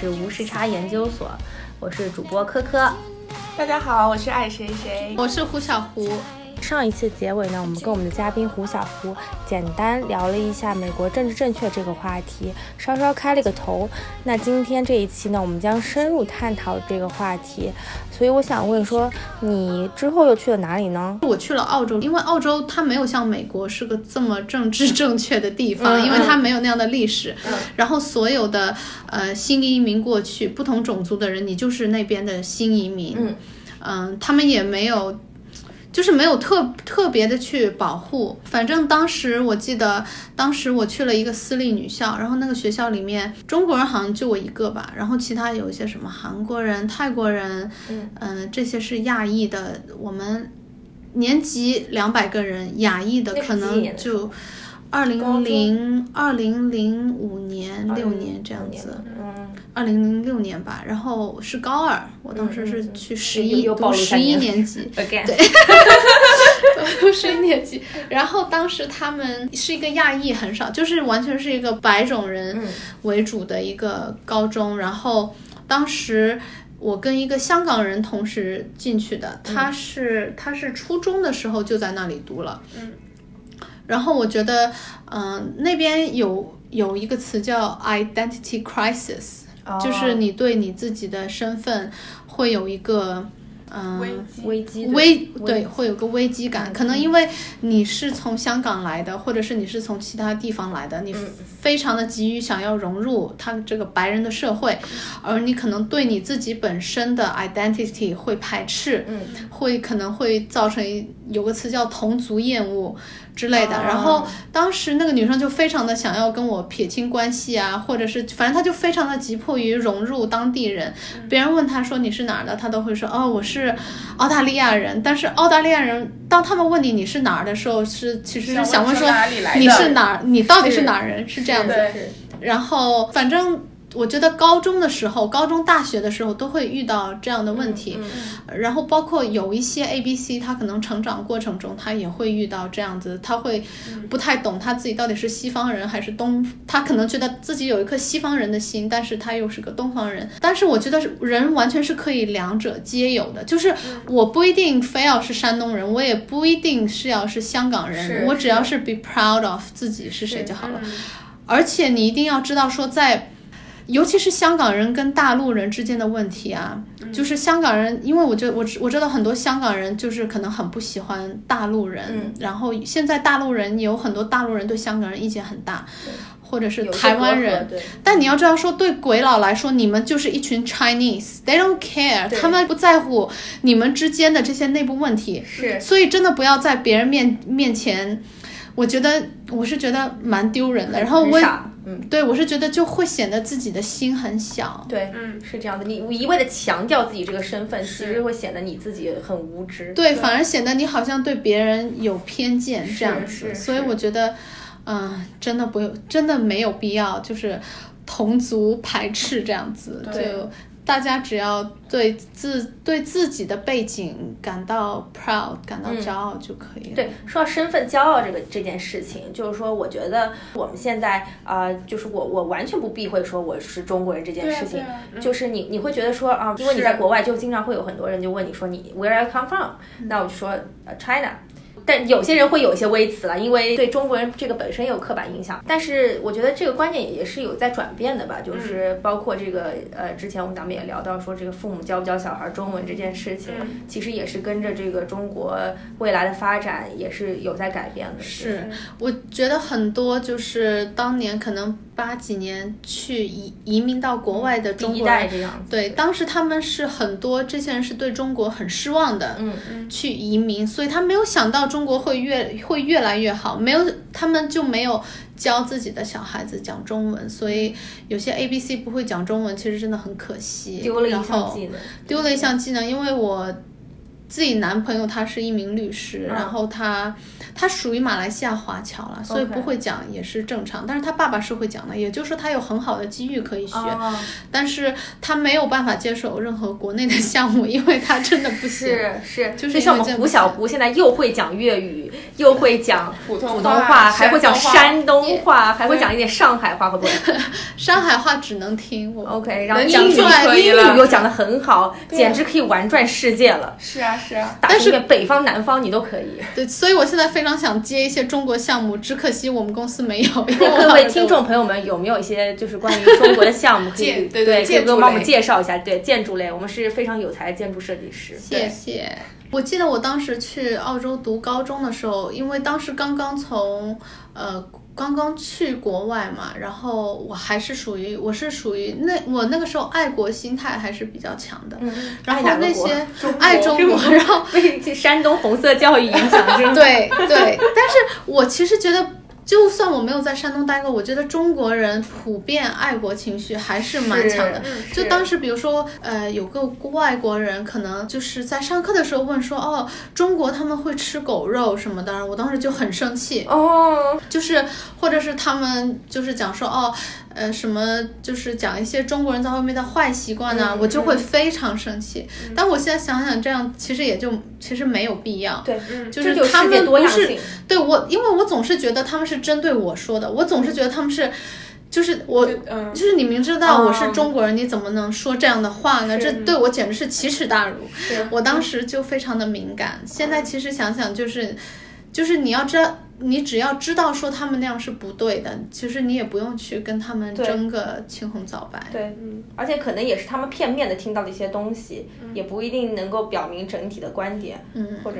是无时差研究所，我是主播科科。大家好，我是爱谁谁，我是胡小胡。上一次结尾呢，我们跟我们的嘉宾胡小胡简单聊了一下美国政治正确这个话题，稍稍开了个头。那今天这一期呢，我们将深入探讨这个话题。所以我想问说，你之后又去了哪里呢？我去了澳洲，因为澳洲它没有像美国是个这么政治正确的地方，因为它没有那样的历史。然后所有的呃新移民过去，不同种族的人，你就是那边的新移民。嗯嗯，他们也没有。就是没有特特别的去保护，反正当时我记得，当时我去了一个私立女校，然后那个学校里面中国人好像就我一个吧，然后其他有一些什么韩国人、泰国人，嗯，这些是亚裔的，我们年级两百个人，亚裔的可能就。二零零二零零五年六年这样子，嗯，二零零六年吧，然后是高二，我当时是去十一读十一年。级，对，读十一年级，然后当时他们是一个亚裔很少，就是完全是一个白种人为主的一个高中，然后当时我跟一个香港人同时进去的，他是他是初中的时候就在那里读了，嗯。然后我觉得，嗯，那边有有一个词叫 identity crisis，就是你对你自己的身份会有一个。嗯，危机危对会有个危机感，可能因为你是从香港来的，或者是你是从其他地方来的，你非常的急于想要融入他这个白人的社会，而你可能对你自己本身的 identity 会排斥，嗯，会可能会造成有个词叫同族厌恶之类的。然后当时那个女生就非常的想要跟我撇清关系啊，或者是反正她就非常的急迫于融入当地人。别人问她说你是哪儿的，她都会说哦我是。澳大利亚人，但是澳大利亚人，当他们问你你是哪儿的时候，是其实是想问说你是哪儿，你到底是哪儿人，是这样子。然后反正。我觉得高中的时候、高中、大学的时候都会遇到这样的问题，然后包括有一些 A、B、C，他可能成长过程中他也会遇到这样子，他会不太懂他自己到底是西方人还是东，他可能觉得自己有一颗西方人的心，但是他又是个东方人。但是我觉得人完全是可以两者皆有的，就是我不一定非要是山东人，我也不一定是要是香港人，我只要是 be proud of 自己是谁就好了。而且你一定要知道说在。尤其是香港人跟大陆人之间的问题啊，就是香港人，因为我觉得我我知道很多香港人就是可能很不喜欢大陆人，然后现在大陆人有很多大陆人对香港人意见很大，或者是台湾人，但你要知道说对鬼佬来说，你们就是一群 Chinese，they don't care，他们不在乎你们之间的这些内部问题，是，所以真的不要在别人面面前，我觉得我是觉得蛮丢人的，然后我。嗯，对，我是觉得就会显得自己的心很小。对，嗯，是这样的。你一味的强调自己这个身份，其实会显得你自己很无知。对，反而显得你好像对别人有偏见这样子。所以我觉得，嗯，真的不用，真的没有必要，就是同族排斥这样子。就。大家只要对自对自己的背景感到 proud，感到骄傲就可以了。对，说到身份骄傲这个这件事情，就是说，我觉得我们现在啊，就是我我完全不避讳说我是中国人这件事情。就是你你会觉得说啊，因为你在国外就经常会有很多人就问你说你 Where I come from？那我就说 China。但有些人会有一些微词了，因为对中国人这个本身有刻板印象。但是我觉得这个观念也也是有在转变的吧，就是包括这个呃，之前我们咱们也聊到说，这个父母教不教小孩中文这件事情，其实也是跟着这个中国未来的发展也是有在改变的。是，我觉得很多就是当年可能八几年去移移民到国外的中国人，对，当时他们是很多这些人是对中国很失望的，嗯嗯，去移民，所以他没有想到中。中国会越会越来越好，没有他们就没有教自己的小孩子讲中文，所以有些 A B C 不会讲中文，其实真的很可惜，丢了一项技能，丢了一项技能。因为我自己男朋友他是一名律师，然后他他属于马来西亚华侨了，所以不会讲也是正常。但是他爸爸是会讲的，也就是说他有很好的机遇可以学，但是他没有办法接手任何国内的 项目，因为他真的不行。是是，就是像我们胡小胡现在又会讲粤语，又会讲 普通话，还会讲山东话，还会讲一点上海话，会不会？上海话只能听我。OK，然后英语英语又讲的很好，简直可以玩转世界了。是啊。是啊，但是北方南方你都可以。对，所以我现在非常想接一些中国项目，只可惜我们公司没有。各位听众朋友们，有没有一些就是关于中国的项目 可以对对，可以帮我们介绍一下？对，建筑类，我们是非常有才的建筑设计师。谢谢。我记得我当时去澳洲读高中的时候，因为当时刚刚从呃。刚刚去国外嘛，然后我还是属于我是属于那我那个时候爱国心态还是比较强的，然后那些爱 中国，然后 被山东红色教育影响，对对，但是我其实觉得。就算我没有在山东待过，我觉得中国人普遍爱国情绪还是蛮强的。就当时，比如说，呃，有个外国人可能就是在上课的时候问说，哦，中国他们会吃狗肉什么的，我当时就很生气。哦，就是或者是他们就是讲说，哦。呃，什么就是讲一些中国人在外面的坏习惯呢？我就会非常生气。但我现在想想，这样其实也就其实没有必要。对，就是他们不是对我，因为我总是觉得他们是针对我说的。我总是觉得他们是，就是我，就是你明知道我是中国人，你怎么能说这样的话呢？这对我简直是奇耻大辱。我当时就非常的敏感。现在其实想想，就是，就是你要知道。你只要知道说他们那样是不对的，其实你也不用去跟他们争个青红皂白。对，嗯，而且可能也是他们片面的听到的一些东西，也不一定能够表明整体的观点，嗯，或者。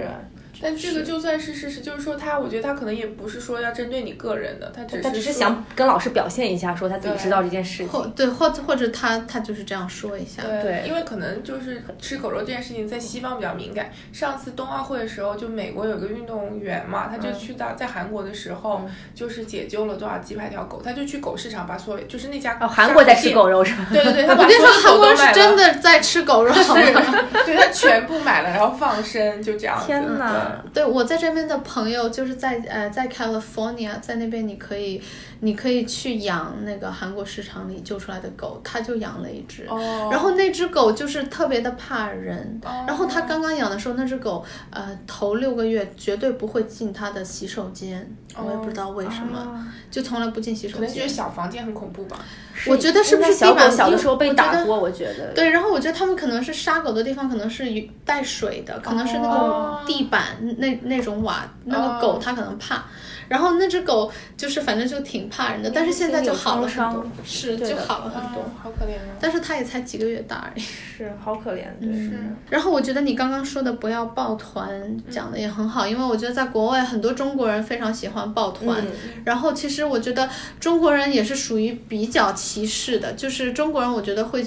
但这个就算是事实，就是说他，我觉得他可能也不是说要针对你个人的，他只是他只是想跟老师表现一下，说他自己知道这件事情。对，或或者他他就是这样说一下。对，因为可能就是吃狗肉这件事情在西方比较敏感。上次冬奥会的时候，就美国有个运动员嘛，他就去到在韩国的时候，就是解救了多少几百条狗，他就去狗市场把所有就是那家哦韩国在吃狗肉是吧？对对对，我跟你说韩国是真的在吃狗肉，对他全部买了，然后放生，就这样。天哪！对我在这。边的朋友就是在呃在 California，在那边你可以你可以去养那个韩国市场里救出来的狗，他就养了一只，然后那只狗就是特别的怕人，然后他刚刚养的时候，那只狗呃头六个月绝对不会进他的洗手间，我也不知道为什么，就从来不进洗手间。可能觉得小房间很恐怖吧？我觉得是不是小狗小的时候被打过？我觉得对，然后我觉得他们可能是杀狗的地方可能是带水的，可能是那个地板那那种。瓦那个狗它可能怕，然后那只狗就是反正就挺怕人的，但是现在就好了很多，是就好了很多，好可怜啊！但是它也才几个月大而已，是好可怜，对。然后我觉得你刚刚说的不要抱团讲的也很好，因为我觉得在国外很多中国人非常喜欢抱团，然后其实我觉得中国人也是属于比较歧视的，就是中国人我觉得会。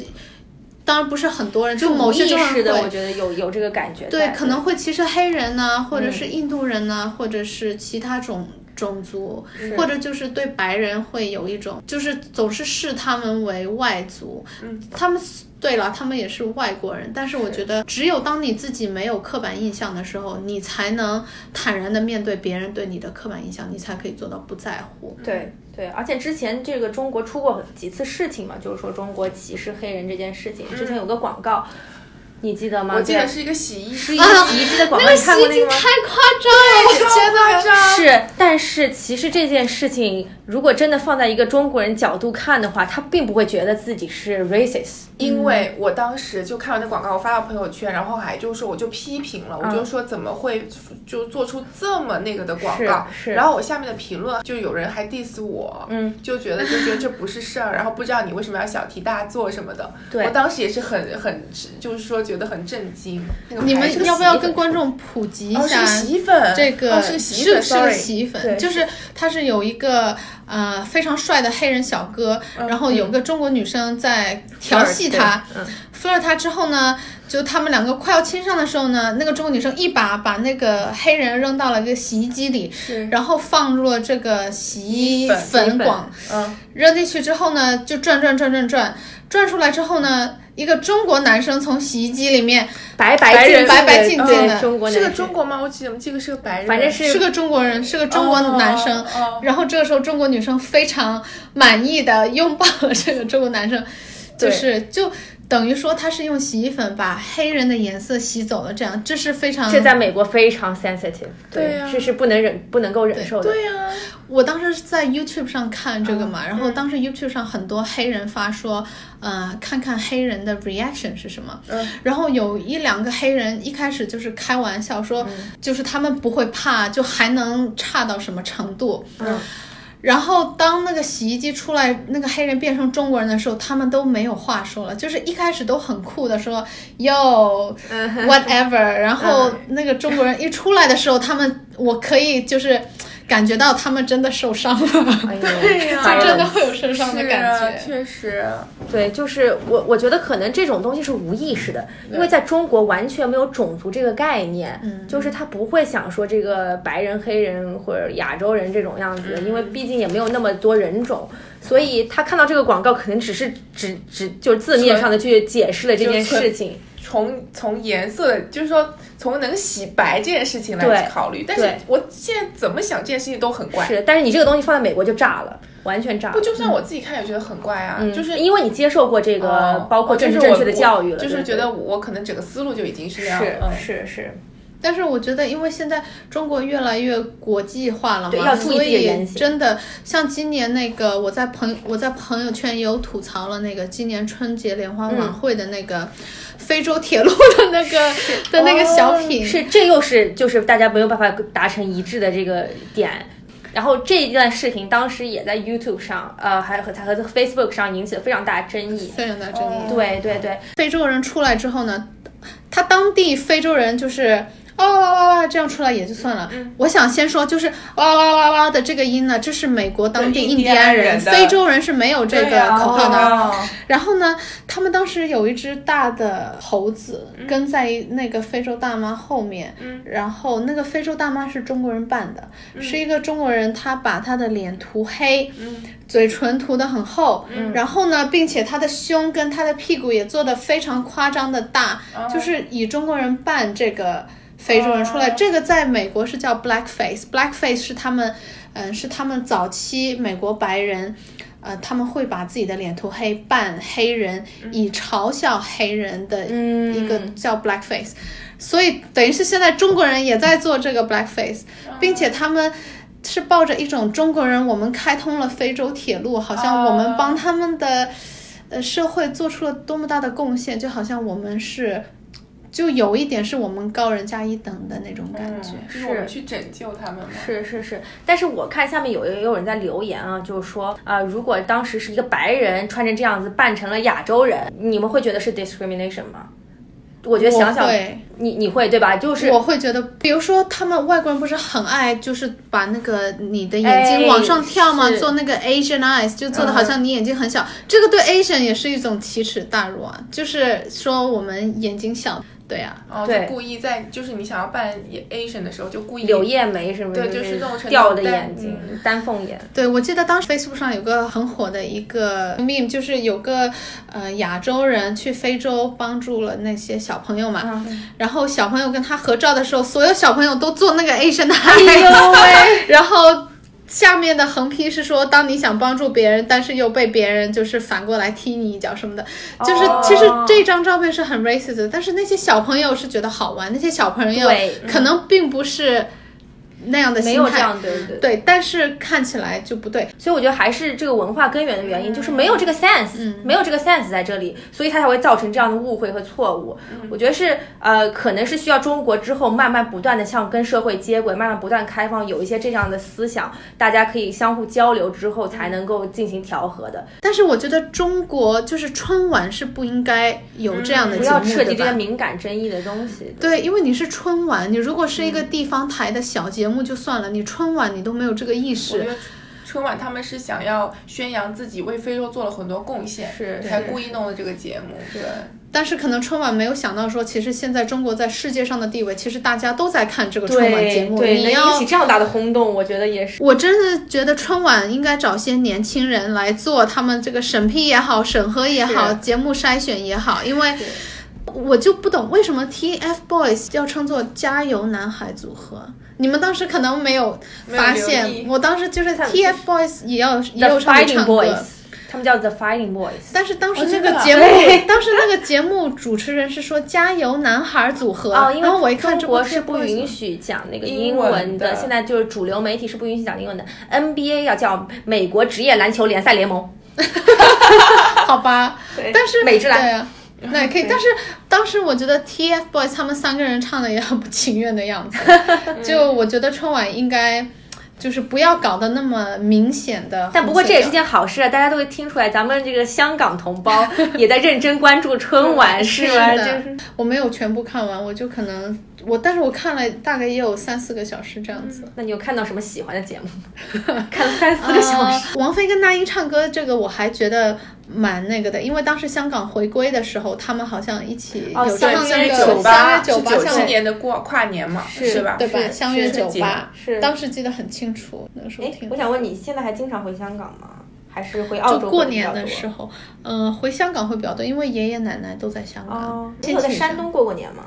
当然不是很多人，就某些中国人的，我觉得有有这个感觉。对，可能会歧视黑人呢，或者是印度人呢，或者是其他种种族，或者就是对白人会有一种，就是总是视他们为外族。嗯，他们对了，他们也是外国人。但是我觉得，只有当你自己没有刻板印象的时候，你才能坦然的面对别人对你的刻板印象，你才可以做到不在乎。对。对，而且之前这个中国出过几次事情嘛，就是说中国歧视黑人这件事情。之前有个广告，你记得吗？我记得是一个洗衣是一个洗衣机的广告，你看过那个吗？太夸张了，我觉得是。但是其实这件事情，如果真的放在一个中国人角度看的话，他并不会觉得自己是 racist。因为我当时就看完那广告，我发到朋友圈，然后还就是说我就批评了，我就说怎么会就做出这么那个的广告？是。然后我下面的评论就有人还 diss 我，嗯，就觉得就觉得这不是事儿，然后不知道你为什么要小题大做什么的。对。我当时也是很很就是说觉得很震惊。你们要不要跟观众普及一下？洗衣粉。这个是洗衣粉，是个洗衣粉，就是它是有一个。呃，非常帅的黑人小哥，然后有个中国女生在调戏他，敷了他之后呢，就他们两个快要亲上的时候呢，那个中国女生一把把那个黑人扔到了一个洗衣机里，然后放入了这个洗衣粉广，嗯，扔进去之后呢，就转转转转转，转出来之后呢。一个中国男生从洗衣机里面白白净白白净净的中国是个中国吗？我记得我记得是个白人，反正是是个中国人，是个中国男生。哦哦然后这个时候，中国女生非常满意的拥抱了这个中国男生，就是就等于说他是用洗衣粉把黑人的颜色洗走了，这样这是非常这在美国非常 sensitive，对呀这是不能忍不能够忍受的。对呀、我当时在 YouTube 上看这个嘛，然后当时 YouTube 上很多黑人发说，呃，看看黑人的 reaction 是什么。嗯，然后有一两个黑人一开始就是开玩笑说，就是他们不会怕，就还能差到什么程度。嗯。然后当那个洗衣机出来，那个黑人变成中国人的时候，他们都没有话说了，就是一开始都很酷的说 “yo 嗯 whatever”，然后那个中国人一出来的时候，他们我可以就是感觉到他们真的受伤了，对呀。就真的会有受伤的是感啊觉。确实，对，就是我，我觉得可能这种东西是无意识的，因为在中国完全没有种族这个概念，嗯。就是他不会想说这个白人、黑人或者亚洲人这种样子，因为毕竟也没有那么多人种，所以他看到这个广告，可能只是只只就是字面上的去解释了这件事情。从从颜色，就是说从能洗白这件事情来考虑，但是我现在怎么想这件事情都很怪。是，但是你这个东西放在美国就炸了，完全炸了不，。就算我自己看也觉得很怪啊，嗯就是因为你接受过这个哦包括哦就是我政治正确的教育了，对就是觉得我可能整个思路就已经是这样是是，但是我觉得，因为现在中国越来越国际化了嘛，所以真的像今年那个，我在朋我在朋友圈也有吐槽了那个今年春节联欢晚会的那个非洲铁路的那个、的那个小品，是这又是就是大家没有办法达成一致的这个点。然后这一段视频当时也在 YouTube 上，呃，还和和 Facebook 上引起了非常大的争议。非常大争议。对对对，非洲人出来之后呢，他当地非洲人就是。哇哇哇哇！这样出来也就算了。我想先说，就是哇哇哇哇的这个音呢，这是美国当地印第安人，非洲人是没有这个口号的。哦。然后呢，他们当时有一只大的猴子嗯。跟在那个非洲大妈后面，然后那个非洲大妈是中国人扮的，嗯。是一个中国人，他把他的脸涂黑，嗯。嘴唇涂得很厚，然后呢，并且他的胸跟他的屁股也做得非常夸张的大，哦。就是以中国人扮这个非洲人出来，哦。这个在美国是叫 blackface，blackface 是他们，嗯、是他们早期美国白人。呃，他们会把自己的脸涂黑，扮黑人，以嘲笑黑人的一个叫 blackface，、所以等于是现在中国人也在做这个 blackface，并且他们是抱着一种中国人，我们开通了非洲铁路，好像我们帮他们的呃社会做出了多么大的贡献，就好像我们是。就有一点是我们高人家一等的那种感觉，嗯就是我们去拯救他们嘛。是是是，但是我看下面有也有人在留言啊，就是说啊、呃如果当时是一个白人穿成这样子扮成了亚洲人，你们会觉得是 discrimination 吗？我觉得想想我会，你你会对吧？就是我会觉得，比如说他们外国人不是很爱，就是把那个你的眼哎睛往上跳嘛，是做那个 Asian eyes，就做的好像你眼睛很小，这个对 Asian 也是一种奇耻大辱啊，就是说我们眼睛小，对啊，哦，对。就故意在，就是你想要扮 Asian 的时候，就故意柳叶眉什么的，对就是弄成掉的眼睛，丹凤眼。对，我记得当时 Facebook 上有个很火的一个 meme，就是有个呃亚洲人去非洲帮助了那些小朋友嘛，嗯。然后小朋友跟他合照的时候，所有小朋友都做那个 Asian 哎 eyes，、呦喂！然后下面的横批是说，当你想帮助别人，但是又被别人就是反过来踢你一脚什么的，就是哦其实这张照片是很 racist 的，但是那些小朋友是觉得好玩，那些小朋友可能并不是那样的没心态。有这样，对对但是看起来就不对。所以我觉得还是这个文化根源的原因，就是没有这个 sense，、没嗯有这个 sense 在这里，所以它才会造成这样的误会和错误。嗯我觉得是呃，可能是需要中国之后慢慢不断的向跟社会接轨，慢慢不断开放，有一些这样的思想，大家可以相互交流之后，才能够进行调和的，但是我觉得中国就是春晚是不应该有这样的不节目，要涉及这些？敏感争议的东西。对，因为你是春晚，你如果是一嗯个地方台的小节目就算了，你春晚你都没有这个意我识觉。得春晚他们是想要宣扬自己为非洲做了很多贡献，是才故意弄的这个节目。对，但是可能春晚没有想到说，其实现在中国在世界上的地位，其实大家都在看这个春晚节目。对，你能引起这样大的轰动，我觉得也是。我真的觉得春晚应该找些年轻人来做他们这个审批也好、审核也好、节目筛选也好，因为我就不懂为什么 TFBOYS 要称作加油男孩组合。你们当时可能没有发现，我当时就是 TFBOYS 也要也有上去唱歌。他们叫 The Fighting Boys，但是当时那个节目，当时那个节目主持人是说加油男孩组合，然后我一看，中国是不允许讲那个英文的，现在就是主流媒体是不允许讲英文的。NBA 要叫美国职业篮球联赛联盟，好吧？但是美职篮，对啊，那也可以。但是当时我觉得 TFBOYS 他们三个人唱的也很不情愿的样子，就我觉得春晚应该。就是不要搞得那么明显的，但不过这也是件好事啊！大家都会听出来，咱们这个香港同胞 也在认真关注春晚，是吧？就是我没有全部看完，我就可能我，但是我看了大概也有三四个小时这样子。那你有看到什么喜欢的节目？看了三四个小时。王菲跟那英唱歌，这个我还觉得。蛮那个的，因为当时香港回归的时候，他们好像一起有唱那个《相约九八》，九七年的过跨年嘛，是吧？对吧？相约九八，是当时记得很清楚。那个时候听。我想问你，现在还经常回香港吗？还是回澳洲？就过年的时候，嗯，回香港会比较多，因为爷爷奶奶都在香港。你有在山东过过年吗？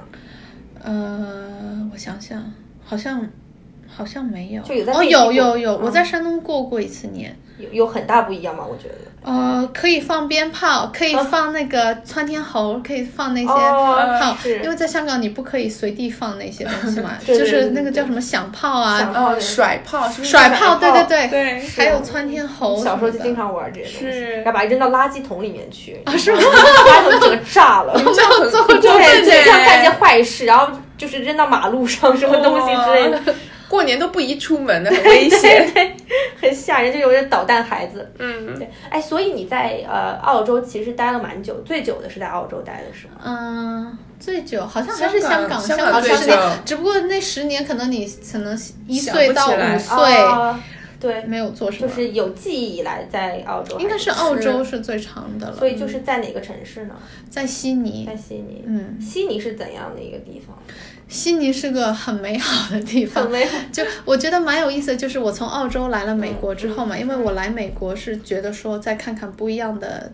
呃，我想想，好像好像没有。就有哦，有有有，我在山东过过一次年。有有很大不一样吗？我觉得。呃，可以放鞭炮，可以放那个窜天猴，可以放那些炮，因为在香港你不可以随地放那些东西嘛，就是那个叫什么响炮啊，甩炮，甩炮，对对对对，还有窜天猴，小时候就经常玩这些东西，要把它扔到垃圾桶里面去，啊是吗？垃圾桶整个炸了，这样做对对，这样干一些坏事，然后就是扔到马路上什么东西之类的。过年都不宜出门的，很 危险，对很吓人，就有点捣蛋孩子。嗯，对，哎，所以你在呃澳洲其实待了蛮久，最久的是在澳洲待的是吗？嗯，最久好像还是香港，香港十年，只不过那十年可能你可能一岁到五岁，对，没有做什么，就是有记忆以来在澳洲，应该是澳洲是最长的了。所以就是在哪个城市呢？在悉尼，在悉尼，嗯，悉尼是怎样的一个地方？悉尼是个很美好的地方，很美好就我觉得蛮有意思的。就是我从澳洲来了美国之后嘛，因为我来美国是觉得说再看看不一样的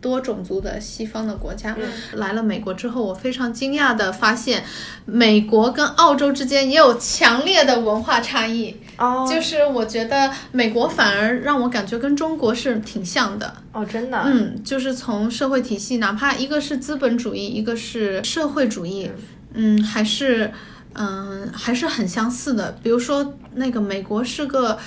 多种族的西方的国家。来了美国之后，我非常惊讶的发现，美国跟澳洲之间也有强烈的文化差异。哦，就是我觉得美国反而让我感觉跟中国是挺像的。哦，真的。嗯，就是从社会体系，哪怕一个是资本主义，一个是社会主义。嗯，还是，嗯，还是很相似的。比如说，那个美国是个，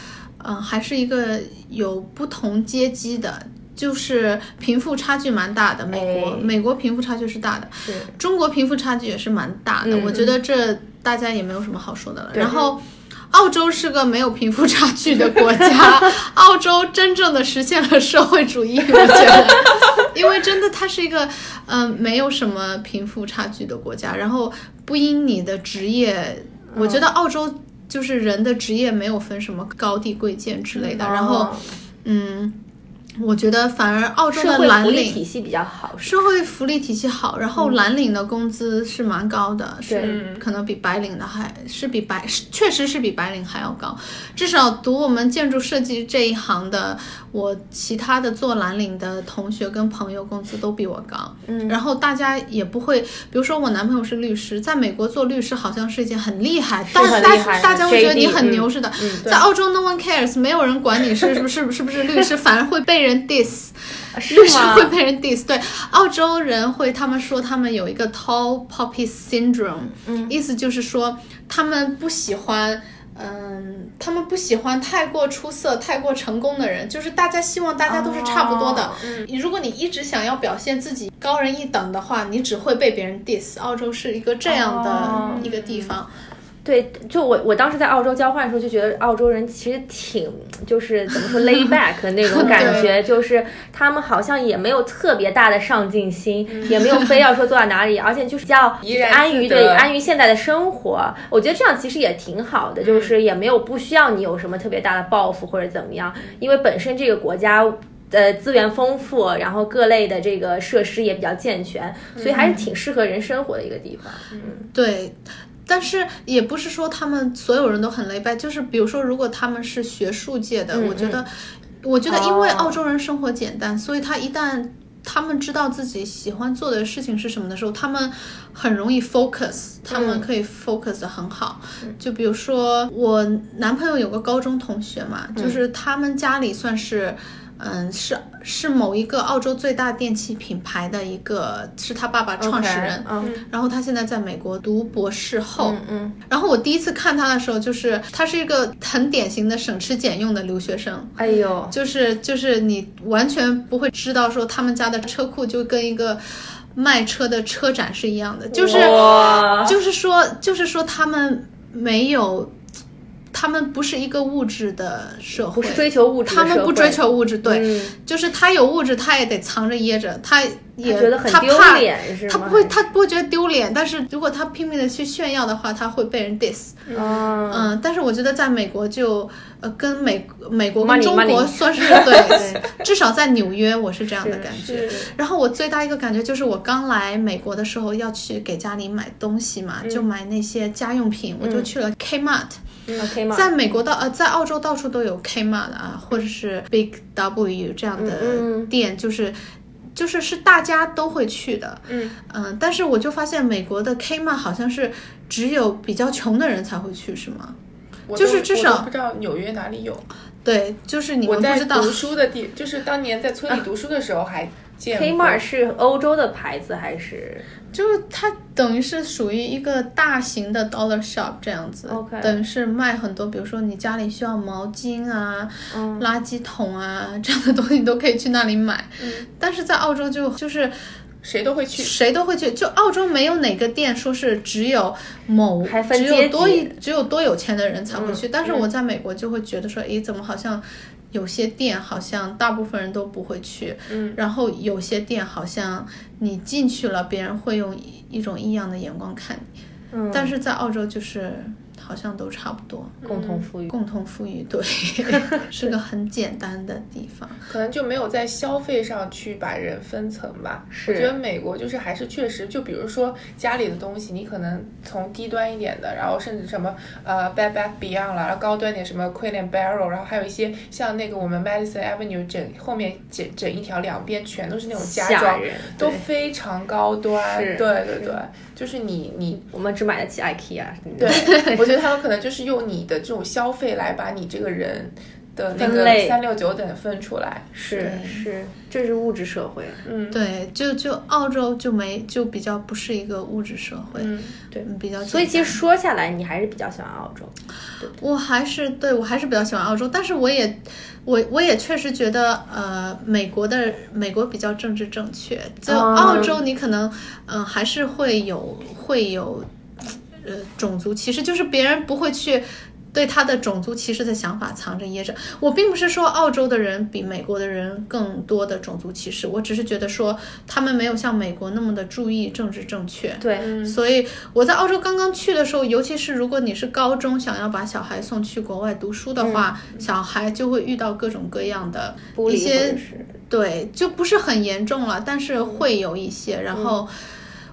嗯，还是一个有不同阶级的，就是贫富差距蛮大的。美国，美国贫富差距是大的，中国贫富差距也是蛮大的。我觉得这大家也没有什么好说的了。然后。澳洲是个没有贫富差距的国家，澳洲真正的实现了社会主义，我觉得，因为真的它是一个，嗯，没有什么贫富差距的国家，然后不因你的职业，我觉得澳洲就是人的职业没有分什么高低贵贱之类的，然后，嗯。我觉得反而澳洲的蓝领体系比较好，社会福利体系好，然后蓝领的工资是蛮高的，是可能比白领的还是比白，确实是比白领还要高。至少读我们建筑设计这一行的，我其他的做蓝领的同学跟朋友工资都比我高。嗯，然后大家也不会，比如说我男朋友是律师，在美国做律师好像是一件很厉害，大大大家会觉得你很牛似的。在澳洲 no one cares，没有人管你是是不 是是不是律师，反而会被人。人 diss，律师会被人 diss。对，澳洲人会，他们说他们有一个 tall poppy syndrome，嗯，意思就是说他们不喜欢，嗯，他们不喜欢太过出色、太过成功的人，就是大家希望大家都是差不多的。嗯，如果你一直想要表现自己高人一等的话，你只会被别人 diss。澳洲是一个这样的一个地方。对，就我我当时在澳洲交换的时候，就觉得澳洲人其实挺就是怎么说 lay back 的那种 感觉，就是他们好像也没有特别大的上进心，也没有非要说做到哪里，而且就是比较安于对安于现在的生活。我觉得这样其实也挺好的，就是也没有不需要你有什么特别大的抱负或者怎么样，因为本身这个国家。呃资源丰富，然后各类的这个设施也比较健全，所以还是挺适合人生活的一个地方。嗯，对。但是也不是说他们所有人都很雷败，就是比如说，如果他们是学术界的，我觉得，我觉得因为澳洲人生活简单，所以他一旦他们知道自己喜欢做的事情是什么的时候，他们很容易 focus，他们可以 focus 的很好。就比如说我男朋友有个高中同学嘛，就是他们家里算是。嗯，是是某一个澳洲最大电器品牌的一个，是他爸爸创始人。嗯，然后他现在在美国读博士后。嗯嗯。然后我第一次看他的时候，就是他是一个很典型的省吃俭用的留学生。哎呦，就是就是你完全不会知道说他们家的车库就跟一个卖车的车展是一样的，就是就是说就是说他们没有。他们不是一个物质的社会，不是追求物质，他们不追求物质，对，就是他有物质，他也得藏着掖着，他也觉得很丢脸，是他不会，他不会觉得丢脸，但是如果他拼命的去炫耀的话，他会被人 diss。嗯，但是我觉得在美国就，呃，跟美美国跟中国算是 对，至少在纽约我是这样的感觉。然后我最大一个感觉就是我刚来美国的时候要去给家里买东西嘛，就买那些家用品，我就去了 Kmart。在美国到呃，在澳洲到处都有 Kmart 啊，或者是 Big W 这样的店，就是就是是大家都会去的。嗯嗯，但是我就发现美国的 Kmart 好像是只有比较穷的人才会去，是吗？就是至少不知道纽约哪里有。对，就是你们不知道。读书的地，就是当年在村里读书的时候还见。Kmart 是欧洲的牌子还是？就是它等于是属于一个大型的 dollar shop 这样子等于是卖很多，比如说你家里需要毛巾啊、垃圾桶啊 这样的东西，你都可以去那里买。嗯，但是在澳洲就就是谁都会去，谁都会去，就澳洲没有哪个店说是只有某只有多一只有多有钱的人才会去。但是我在美国就会觉得说，诶，怎么好像。有些店好像大部分人都不会去，嗯，然后有些店好像你进去了，别人会用一种异样的眼光看你，嗯，但是在澳洲就是。好像都差不多，共同富裕，共同富裕，对，是个很简单的地方，可能就没有在消费上去把人分层吧。是，我觉得美国就是还是确实，就比如说家里的东西，你可能从低端一点的，然后甚至什么呃 Bed Bath Beyond 了，然后高端点什么 Queen and Barrel，然后还有一些像那个我们 Madison Avenue 整后面整整一条两边全都是那种家装，都非常高端。对对对，就是你你我们只买得起 IKEA。对，我觉得。他们可能就是用你的这种消费来把你这个人的那个三六九等分出来，是是，这是物质社会。嗯，对，就就澳洲就没就比较不是一个物质社会。嗯，对，比较。所以其实说下来，你还是比较喜欢澳洲。我还是对我还是比较喜欢澳洲，但是我也我我也确实觉得呃，美国的美国比较政治正确，就澳洲你可能嗯还是会有会有。呃，种族歧视就是别人不会去对他的种族歧视的想法藏着掖着。我并不是说澳洲的人比美国的人更多的种族歧视，我只是觉得说他们没有像美国那么的注意政治正确。对，所以我在澳洲刚刚去的时候，尤其是如果你是高中想要把小孩送去国外读书的话，小孩就会遇到各种各样的一些，对，就不是很严重了，但是会有一些，然后。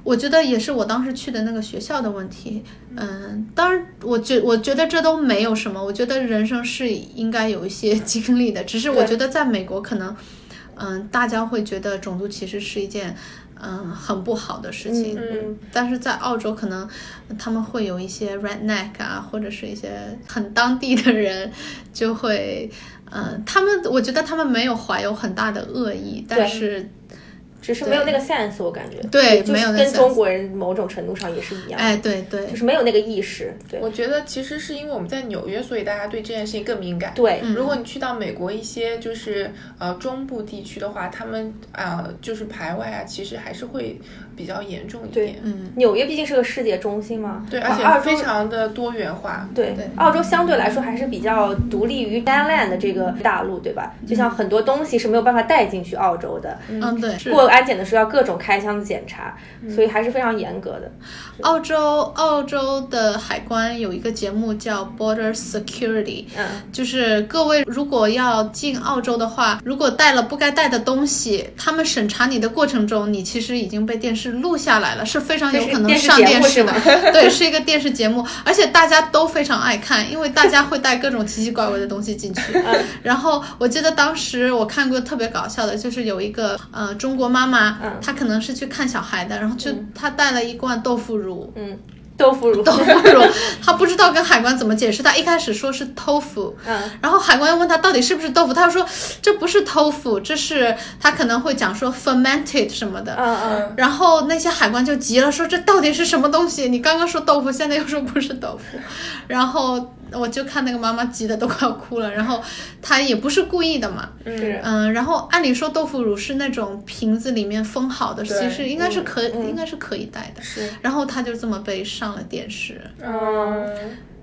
我觉得也是我当时去的那个学校的问题，嗯，当然，我觉我觉得这都没有什么，我觉得人生是应该有一些经历的，只是我觉得在美国可能，嗯，大家会觉得种族歧视是一件，嗯，很不好的事情，嗯，但是在澳洲可能他们会有一些 redneck 啊，或者是一些很当地的人就会，嗯，他们我觉得他们没有怀有很大的恶意，但是。只是没有那个 sense，我感觉对，没有跟中国人某种程度上也是一样。哎，对对，就是没有那个意识。对，我觉得其实是因为我们在纽约，所以大家对这件事情更敏感。对，如果你去到美国一些就是呃中部地区的话，他们啊就是排外啊，其实还是会比较严重一点。嗯，纽约毕竟是个世界中心嘛，对，而且澳洲非常的多元化。对对澳洲相对来说还是比较独立于 mainland 的这个大陆，对吧？就像很多东西是没有办法带进去澳洲的，嗯，对，是过安检的时候要各种开箱子检查，所以还是非常严格的。澳洲澳洲的海关有一个节目叫 Border Security，嗯，就是各位如果要进澳洲的话，如果带了不该带的东西，他们审查你的过程中，你其实已经被电视录下来了，是非常有可能上电视的。对，是一个电视节目，而且大家都非常爱看，因为大家会带各种奇奇怪怪的东西进去。然后我记得当时我看过特别搞笑的，就是有一个呃中国妈妈，她可能是去看小孩的，然后就她带了一罐豆腐乳，嗯。豆腐乳，豆腐乳，他不知道跟海关怎么解释。他一开始说是 tofu，嗯，然后海关又问他到底是不是豆腐，他说这不是 tofu，这是他可能会讲说 fermented 什么的，嗯嗯。然后那些海关就急了，说这到底是什么东西？你刚刚说豆腐，现在又说不是豆腐，然后我就看那个妈妈急的都快要哭了。然后她也不是故意的嘛，嗯嗯，然后按理说豆腐乳是那种瓶子里面封好的，其实应该是可应该是可以带的，是。然后她就这么被上。上了电视，嗯，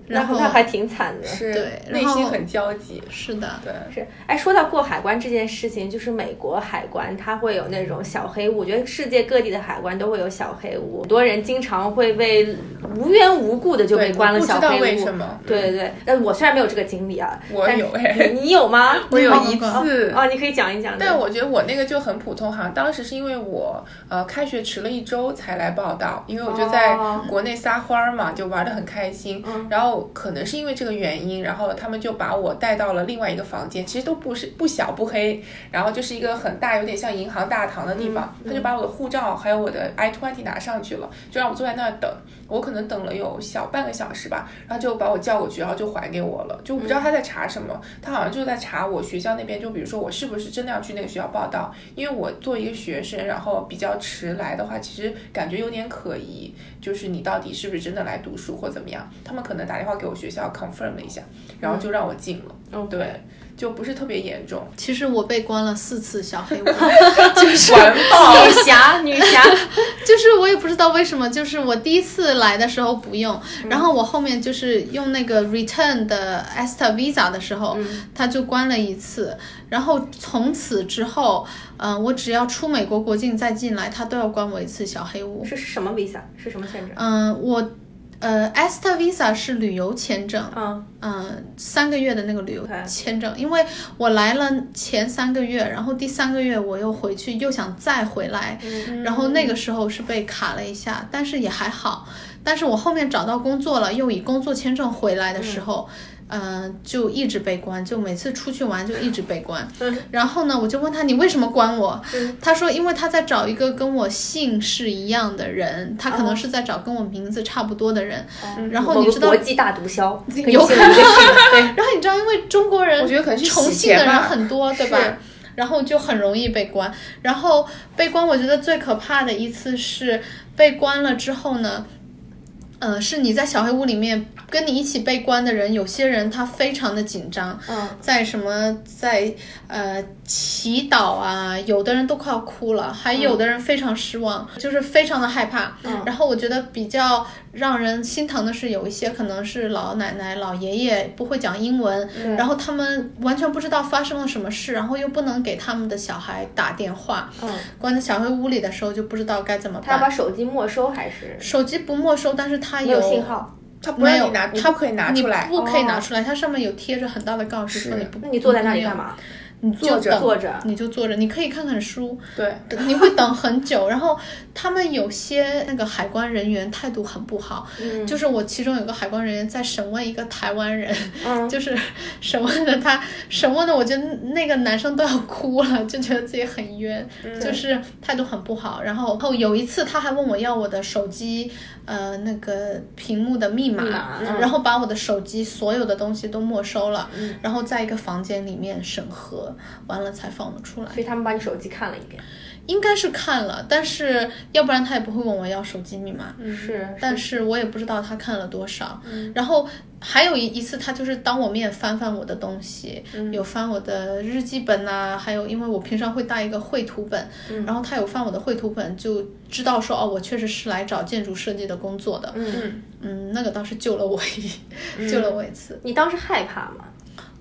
然后他还挺惨的，是对，内心很焦急，是的，对，是。哎，说到过海关这件事情，就是美国海关它会有那种小黑屋，我觉得世界各地的海关都会有小黑屋，很多人经常会被无缘无故的就被关了小黑屋，为什么？对对对，但我虽然没有这个经历啊，我有哎，你有吗？我有一次啊，你可以讲一讲。但我觉得我那个就很普通哈，当时是因为我呃开学迟了一周才来报道，因为我就在国内撒欢儿嘛，就玩的很开心，然后可能是因为这个原因，然后他们就把我带到了另外一个房间，其实都不是不小不黑，然后就是一个很大，有点像银行大堂的地方，他就把我的护照还有我的 I twenty 拿上去了，就让我坐在那儿等，我可能等了有小半个小时吧，然后就把我叫过去，然后就还给我了，就我不知道他在查什么，他好像就在查我学校那边，就比如说我是不是真的要去那个学校报道，因为我作为一个学生，然后比较迟来的话，其实感觉有点可疑，就是你到底是不是真的来读书或怎么样，他们可能打电话给我学校 confirm 了一下，然后就让我进了，嗯，对。就不是特别严重。其实我被关了四次小黑屋，就是女侠，女侠。就是我也不知道为什么，就是我第一次来的时候不用，然后我后面就是用那个 return 的 ESTA Visa 的时候，他就关了一次。然后从此之后，嗯，我只要出美国国境再进来，他都要关我一次小黑屋。是什么 Visa？是什么限制？嗯，我。呃，ESTA Visa 是旅游签证，嗯。嗯，三个月的那个旅游签证，因为我来了前三个月，然后第三个月我又回去，又想再回来，然后那个时候是被卡了一下，但是也还好，但是我后面找到工作了，又以工作签证回来的时候。嗯，就一直被关，就每次出去玩就一直被关。然后呢，我就问他你为什么关我？他说因为他在找一个跟我姓氏一样的人，他可能是在找跟我名字差不多的人。然后你知道国际大毒枭 有可能对。然后你知道，因为中国人我觉得可能是重庆的人很多，对吧？然后就很容易被关。然后被关，我觉得最可怕的一次是被关了之后呢。呃，是你在小黑屋里面跟你一起被关的人，有些人他非常的紧张，在什么在呃祈祷啊，有的人都快要哭了，还有的人非常失望，就是非常的害怕。然后我觉得比较让人心疼的是，有一些可能是老奶奶、老爷爷不会讲英文，然后他们完全不知道发生了什么事，然后又不能给他们的小孩打电话，嗯关在小黑屋里的时候就不知道该怎么办。他把手机没收还是？手机不没收，但是他。没有信号，他不让你拿，他不可以拿出来，不可以拿出来，它上面有贴着很大的告示说你不。那你坐在那里干嘛？你坐着，坐着，你就坐着，你可以看看书。对，你会等很久，然后他们有些那个海关人员态度很不好，就是我其中有个海关人员在审问一个台湾人，就是审问的他，审问的我觉得那个男生都要哭了，就觉得自己很冤，就是态度很不好。然后后有一次他还问我要我的手机。呃，那个屏幕的密码，然后把我的手机所有的东西都没收了，然后在一个房间里面审核，完了才放我出来。所以他们把你手机看了一遍。应该是看了，但是要不然他也不会问我要手机密码。是，但是我也不知道他看了多少。嗯然后还有一一次，他就是当我面翻翻我的东西，有翻我的日记本呐、还有因为我平常会带一个绘图本，然后他有翻我的绘图本，就知道说哦，我确实是来找建筑设计的工作的。嗯，嗯，那个倒是救了我一，救了我一次。你当时害怕吗？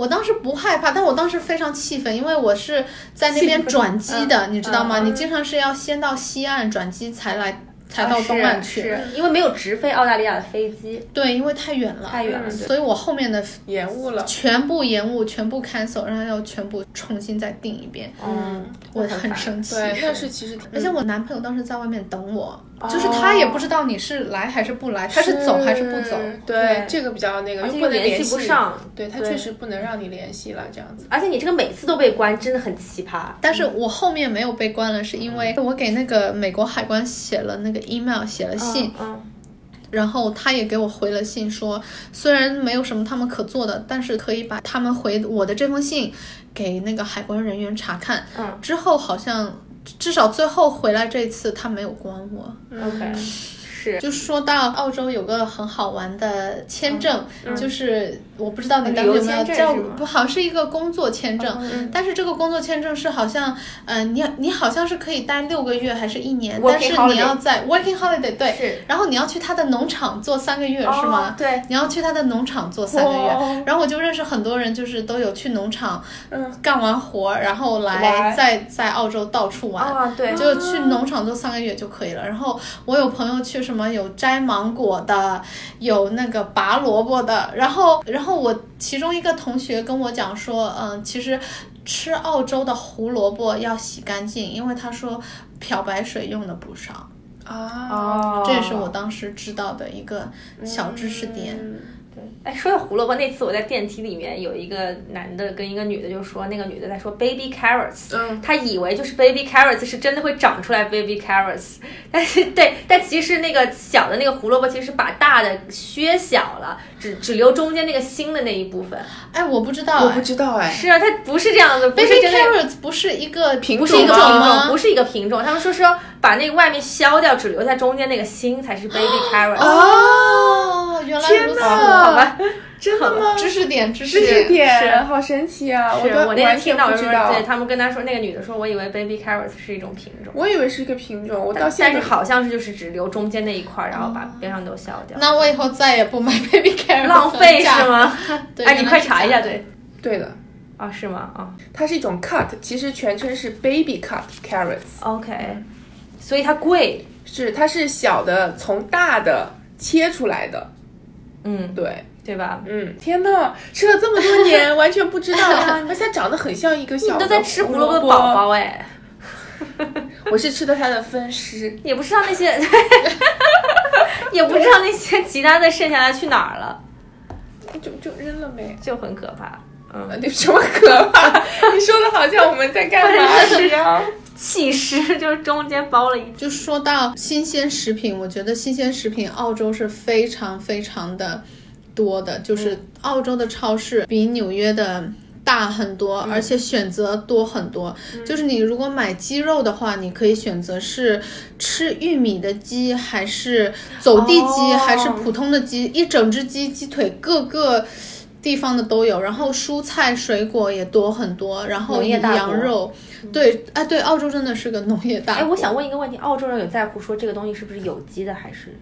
我当时不害怕，但我当时非常气愤，因为我是在那边转机的，你知道吗？你经常是要先到西岸转机才来，才到东岸去。是因为没有直飞澳大利亚的飞机，对，因为太远了，太远了，所以我后面的延误了，全部延误，全部 cancel，然后要全部重新再订一遍。嗯，我很生气。对，但是其实，而且我男朋友当时在外面等我，就是他也不知道你是来还是不来，他是走还是不走。对，这个比较那个，又不能联系不上，对他确实不能让你联系了，这样子。而且你这个每次都被关，真的很奇葩。但是我后面没有被关了，是因为我给那个美国海关写了那个 email，写了信。嗯。然后他也给我回了信，说虽然没有什么他们可做的，但是可以把他们回我的这封信给那个海关人员查看。嗯。之后好像至少最后回来这次他没有关我。OK。是。就说到澳洲有个很好玩的签证，就是我不知道你当时有没有叫，不好是一个工作签证，但是这个工作签证是好像，嗯，你你好像是可以待六个月还是一年，但是你要在 working holiday 对，然后你要去他的农场做三个月是吗？对，你要去他的农场做三个月，然后我就认识很多人，就是都有去农场，干完活然后来在在澳洲到处玩，啊对，就去农场做三个月就可以了。然后我有朋友去什么有摘芒果的，有那个拔萝卜的，然后然后我其中一个同学跟我讲说，嗯，其实吃澳洲的胡萝卜要洗干净，因为他说漂白水用的不少啊，这也是我当时知道的一个小知识点。对，哎，说到胡萝卜，那次我在电梯里面有一个男的跟一个女的就说，那个女的在说 baby carrots，嗯，他以为就是 baby carrots 是真的会长出来 baby carrots，但是对，但其实那个小的那个胡萝卜其实把大的削小了，只只留中间那个芯的那一部分。哎，我不知道，我不知道哎，是啊，它不是这样的，baby carrots 不是一个品种，不是一个品种，不是一个品种，他们说说把那个外面削掉，只留下中间那个心才是 baby carrots。哦，原来如此，好吧。真的吗？知识点，知识点，是好神奇啊！我我那天听到不知道，对他们跟他说，那个女的说，我以为 baby carrots 是一种品种，我以为是一个品种，我到现在但是好像是就是只留中间那一块，然后把边上都削掉。那我以后再也不买 baby carrots，浪费是吗？对，哎，你快查一下，对，对的。啊，是吗？啊，它是一种 cut，其实全称是 baby cut carrots。OK，所以它贵，是它是小的从大的切出来的。嗯，对。对吧？嗯，天呐，吃了这么多年，完全不知道啊！你们现在长得很像一个小你都在吃胡萝卜宝宝哎！我是吃的它的分尸，也不知道那些，也不知道那些其他的剩下来去哪儿了，就就扔了呗，就很可怕。嗯，那什么可怕？你说的好像我们在干嘛一样。弃尸 就是中间包了一，就说到新鲜食品，我觉得新鲜食品澳洲是非常非常的。多的就是澳洲的超市比纽约的大很多，嗯、而且选择多很多。嗯、就是你如果买鸡肉的话，你可以选择是吃玉米的鸡，还是走地鸡，哦、还是普通的鸡，一整只鸡鸡腿各个地方的都有。然后蔬菜水果也多很多，然后羊肉，对，哎，对，澳洲真的是个农业大国。哎，我想问一个问题，澳洲人有在乎说这个东西是不是有机的，还是？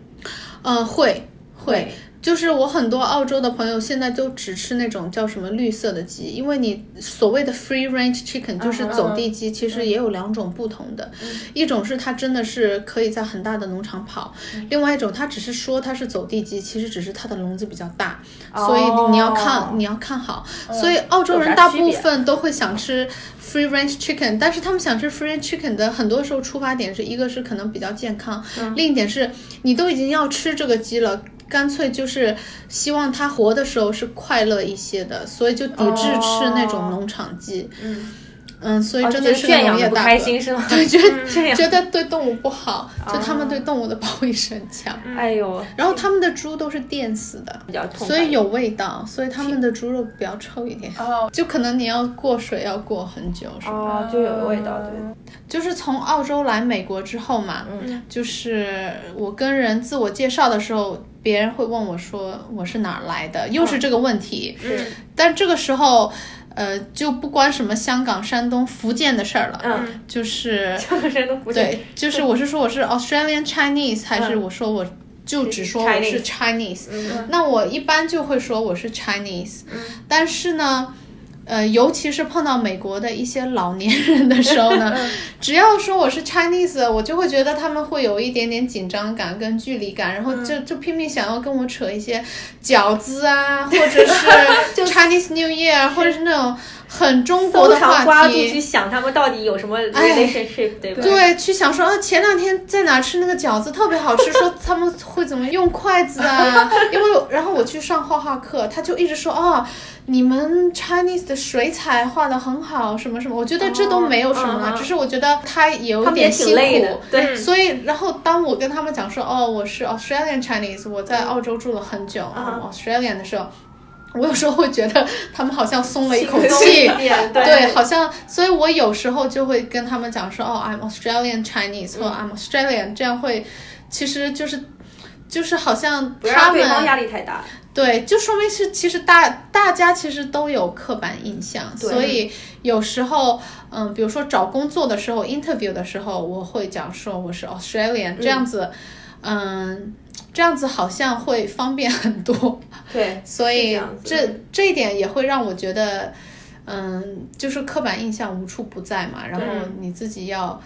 呃，会会。会就是我很多澳洲的朋友现在都只吃那种叫什么绿色的鸡，因为你所谓的 free range chicken 就是走地鸡，其实也有两种不同的，一种是它真的是可以在很大的农场跑，另外一种它只是说它是走地鸡，其实只是它的笼子比较大，所以你要看你要看好。所以澳洲人大部分都会想吃 free range chicken，但是他们想吃 free range chicken 的很多时候出发点是一个是可能比较健康，另一点是你都已经要吃这个鸡了。干脆就是希望它活的时候是快乐一些的，所以就抵制吃那种农场鸡。嗯，嗯，所以真的是个农业大开心是吗？对，觉得 觉得对动物不好，就他们对动物的保护意识很强。哎呦，然后他们的猪都是电死的，比较痛，所以有味道，所以他们的猪肉比较臭一点。哦，就可能你要过水要过很久，是吧？哦，就有味道，对。就是从澳洲来美国之后嘛，嗯，就是我跟人自我介绍的时候，别人会问我说我是哪儿来的，又是这个问题。嗯，但这个时候。呃，就不关什么香港、山东、福建的事儿了，嗯，就是香港、山东、福建，对，就是我是说我是 Australian Chinese，还是我说我就只说我是 Chinese，那我一般就会说我是 Chinese，但是呢。呃，尤其是碰到美国的一些老年人的时候呢，只要说我是 Chinese，我就会觉得他们会有一点点紧张感跟距离感，然后就就拼命想要跟我扯一些饺子啊，或者是 Chinese New Year，或者是那种很中国的话题，去想他们到底有什么 relationship，对吧？对，去想说啊，前两天在哪吃那个饺子特别好吃，说他们会怎么用筷子啊？因为然后我去上画画课，他就一直说啊。你们 Chinese 的水彩画的很好，什么什么，我觉得这都没有什么，只是我觉得他有点辛苦，对，所以然后当我跟他们讲说，哦，我是 Australian Chinese，我在澳洲住了很久，Australian 的时候，我有时候会觉得他们好像松了一口气，对，好像，所以我有时候就会跟他们讲说，哦，I'm Australian Chinese，或 I'm Australian，这样会，其实就是，就是好像他们压力太大。对，就说明是其实大大家其实都有刻板印象，所以有时候，嗯，比如说找工作的时候，interview 的时候，我会讲说我是 Australian，这样子，嗯，这样子好像会方便很多。对，所以这这一点也会让我觉得，嗯，就是刻板印象无处不在嘛，然后你自己要。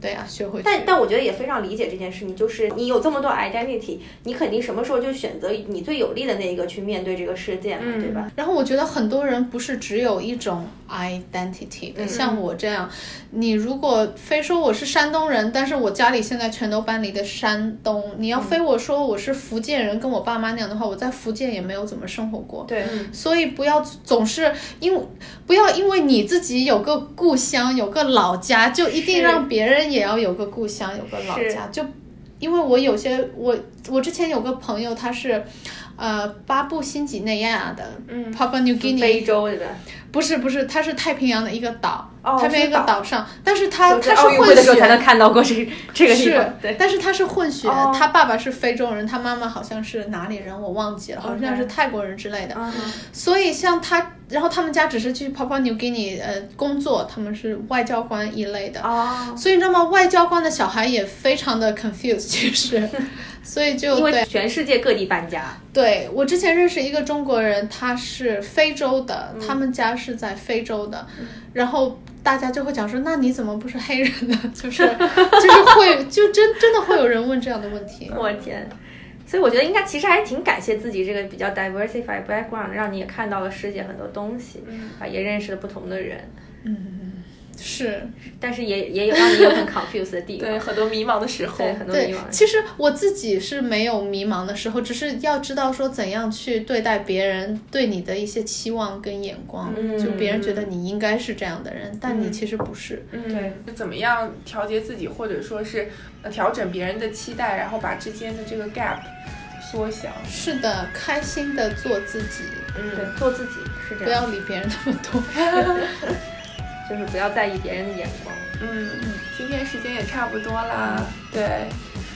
对呀，学会。但但我觉得也非常理解这件事情，就是你有这么多 identity，你肯定什么时候就选择你最有利的那一个去面对这个事件嘛，对吧？然后我觉得很多人不是只有一种 identity 的，像我这样，你如果非说我是山东人，但是我家里现在全都搬离的山东，你要非我说我是福建人，跟我爸妈那样的话，我在福建也没有怎么生活过。对，所以不要总是因为不要因为你自己有个故乡，有个老家，就一定让别人。也要有个故乡，有个老家，就因为我有些我我之前有个朋友，他是呃巴布新几内亚的，嗯，Papua New Guinea，非洲的，不是不是，他是太平洋的一个岛，太平洋一个岛。上，但是他他是混血，才能看到过这这个地方，对，但是他是混血，他爸爸是非洲人，他妈妈好像是哪里人，我忘记了，好像是泰国人之类的，所以像他。然后他们家只是去 Papua New Guinea 呃工作，他们是外交官一类的，哦。所以你知道吗？外交官的小孩也非常的 confused，其实，所以就因为全世界各地搬家。对我之前认识一个中国人，他是非洲的，他们家是在非洲的，然后大家就会讲说，那你怎么不是黑人呢？就是就是会就真真的会有人问这样的问题。我天。所以我觉得应该其实还挺感谢自己这个比较 diversified background，让你也看到了世界很多东西，啊，也认识了不同的人。嗯，是，但是也也有让你有很 confused 的地方，对，很多迷茫的时候，对，很多迷茫。其实我自己是没有迷茫的时候，只是要知道说怎样去对待别人对你的一些期望跟眼光，就别人觉得你应该是这样的人，但你其实不是。对，就怎么样调节自己，或者说是调整别人的期待，然后把之间的这个 gap。缩小？是的，开心的做自己，嗯，对，做自己是这样，不要理别人那么多，就是不要在意别人的眼光。嗯嗯，今天时间也差不多啦，对，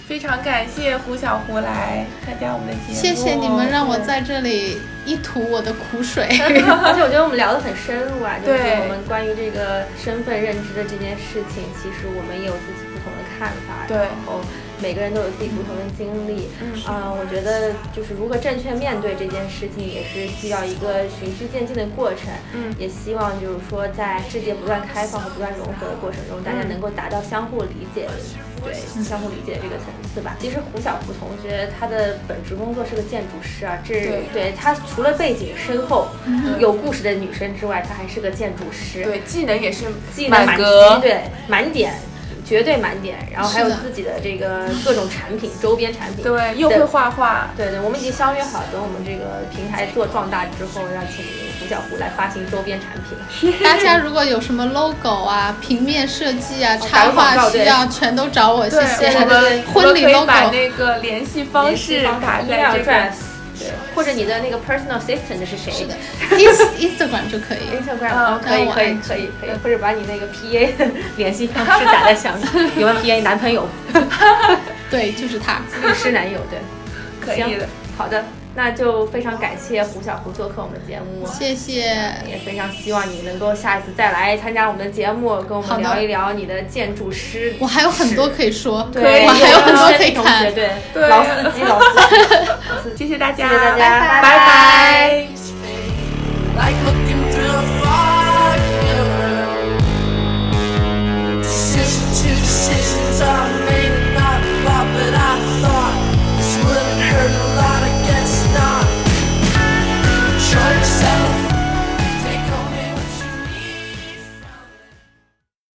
非常感谢胡小胡来参加我们的节目，谢谢你们让我在这里一吐我的苦水，而且我觉得我们聊得很深入啊，就是我们关于这个身份认知的这件事情，其实我们也有自己不同的看法，对，然后。每个人都有自己不同的经历，啊，我觉得就是如何正确面对这件事情，也是需要一个循序渐进的过程。嗯，也希望就是说，在世界不断开放和不断融合的过程中，大家能够达到相互理解，对，相互理解这个层次吧。其实胡小胡同学他的本职工作是个建筑师啊，这对。他除了背景深厚、有故事的女生之外，他还是个建筑师，对，技能也是技能满格，对，满点。绝对满点，然后还有自己的这个各种产品、周边产品，对，又会画画，对对，我们已经相约好，等我们这个平台做壮大之后，要请您胡小胡来发行周边产品。大家如果有什么 logo 啊、平面设计啊、插画需要，全都找我，谢谢。我们婚礼 logo 把那个联系方式打在这个。对，或者你的那个 personal assistant 是谁？是的，Instagram 就可以。Instagram 可以可以可以可以，或者把你那个 PA 联系方式打在上面。有没有 PA 男朋友？对，就是他，律师男友。对，可以的。好的。那就非常感谢胡小胡做客我们的节目，谢谢，也非常希望你能够下次再来参加我们的节目，跟我们聊一聊你的建筑师。我还有很多可以说，对，我还有很多可以谈，对，老司机，老司机，谢谢大家，谢谢大家，拜拜。